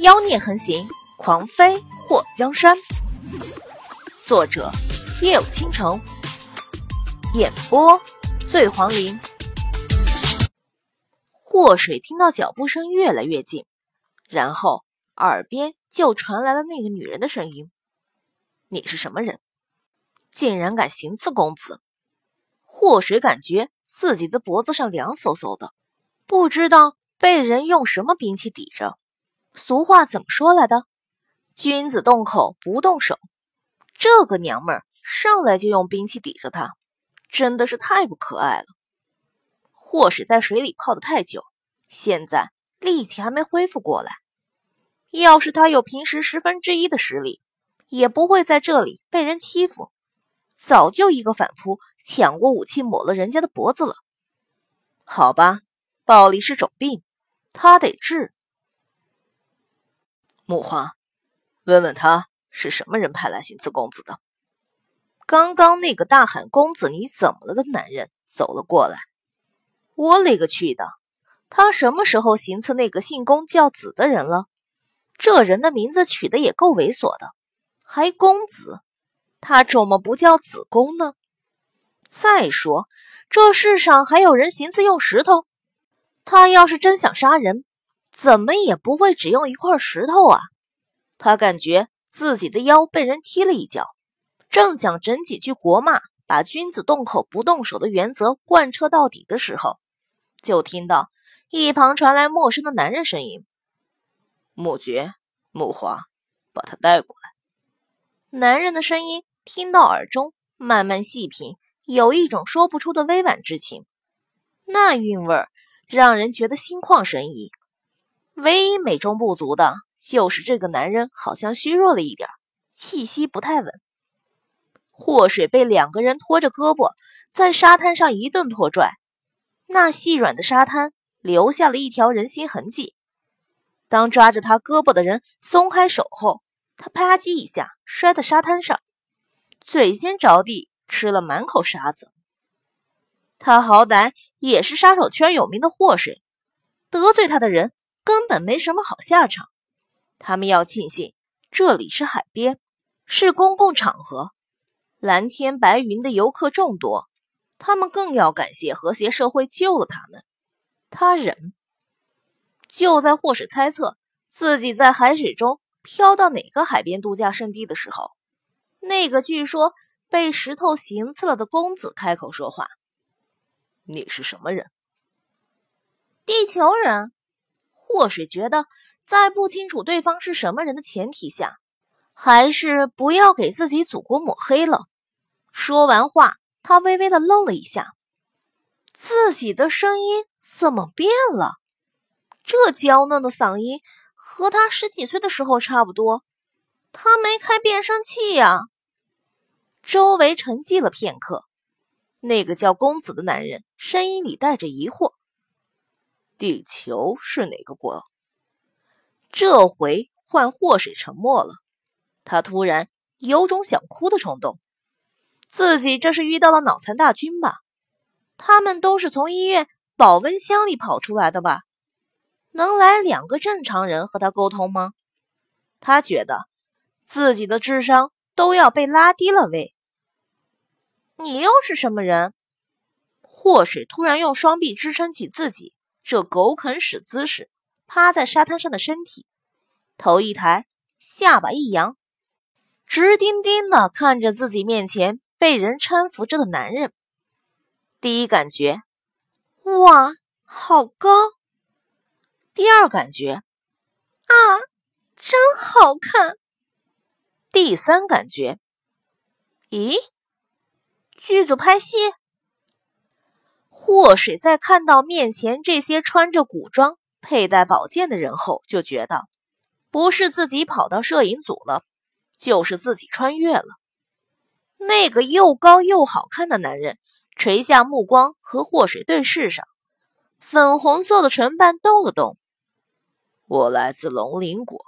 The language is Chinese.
妖孽横行，狂飞祸江山。作者：夜有倾城，演播：醉黄林。祸水听到脚步声越来越近，然后耳边就传来了那个女人的声音：“你是什么人？竟然敢行刺公子？”祸水感觉自己的脖子上凉飕飕的，不知道被人用什么兵器抵着。俗话怎么说来的？君子动口不动手。这个娘们儿上来就用兵器抵着他，真的是太不可爱了。或是在水里泡的太久，现在力气还没恢复过来。要是他有平时十分之一的实力，也不会在这里被人欺负，早就一个反扑抢过武器抹了人家的脖子了。好吧，暴力是种病，他得治。木花，问问他是什么人派来行刺公子的。刚刚那个大喊“公子你怎么了”的男人走了过来。我勒个去的！他什么时候行刺那个姓公叫子的人了？这人的名字取的也够猥琐的，还公子，他怎么不叫子公呢？再说，这世上还有人行刺用石头？他要是真想杀人？怎么也不会只用一块石头啊！他感觉自己的腰被人踢了一脚，正想整几句国骂，把“君子动口不动手”的原则贯彻到底的时候，就听到一旁传来陌生的男人声音：“木绝，木华，把他带过来。”男人的声音听到耳中，慢慢细品，有一种说不出的委婉之情，那韵味儿让人觉得心旷神怡。唯一美中不足的就是这个男人好像虚弱了一点，气息不太稳。祸水被两个人拖着胳膊在沙滩上一顿拖拽，那细软的沙滩留下了一条人心痕迹。当抓着他胳膊的人松开手后，他啪叽一下摔在沙滩上，嘴先着地，吃了满口沙子。他好歹也是杀手圈有名的祸水，得罪他的人。根本没什么好下场。他们要庆幸这里是海边，是公共场合，蓝天白云的游客众多。他们更要感谢和谐社会救了他们。他忍。就在霍水猜测自己在海水中飘到哪个海边度假胜地的时候，那个据说被石头行刺了的公子开口说话：“你是什么人？”地球人。祸水觉得，在不清楚对方是什么人的前提下，还是不要给自己祖国抹黑了。说完话，他微微的愣了一下，自己的声音怎么变了？这娇嫩的嗓音和他十几岁的时候差不多。他没开变声器呀。周围沉寂了片刻，那个叫公子的男人声音里带着疑惑。地球是哪个国？这回换祸水沉默了。他突然有种想哭的冲动。自己这是遇到了脑残大军吧？他们都是从医院保温箱里跑出来的吧？能来两个正常人和他沟通吗？他觉得自己的智商都要被拉低了喂。你又是什么人？祸水突然用双臂支撑起自己。这狗啃屎姿势，趴在沙滩上的身体，头一抬，下巴一扬，直盯盯的看着自己面前被人搀扶着的男人。第一感觉，哇，好高。第二感觉，啊，真好看。第三感觉，咦，剧组拍戏。祸水在看到面前这些穿着古装、佩戴宝剑的人后，就觉得不是自己跑到摄影组了，就是自己穿越了。那个又高又好看的男人垂下目光，和祸水对视上，粉红色的唇瓣动了动。我来自龙鳞国，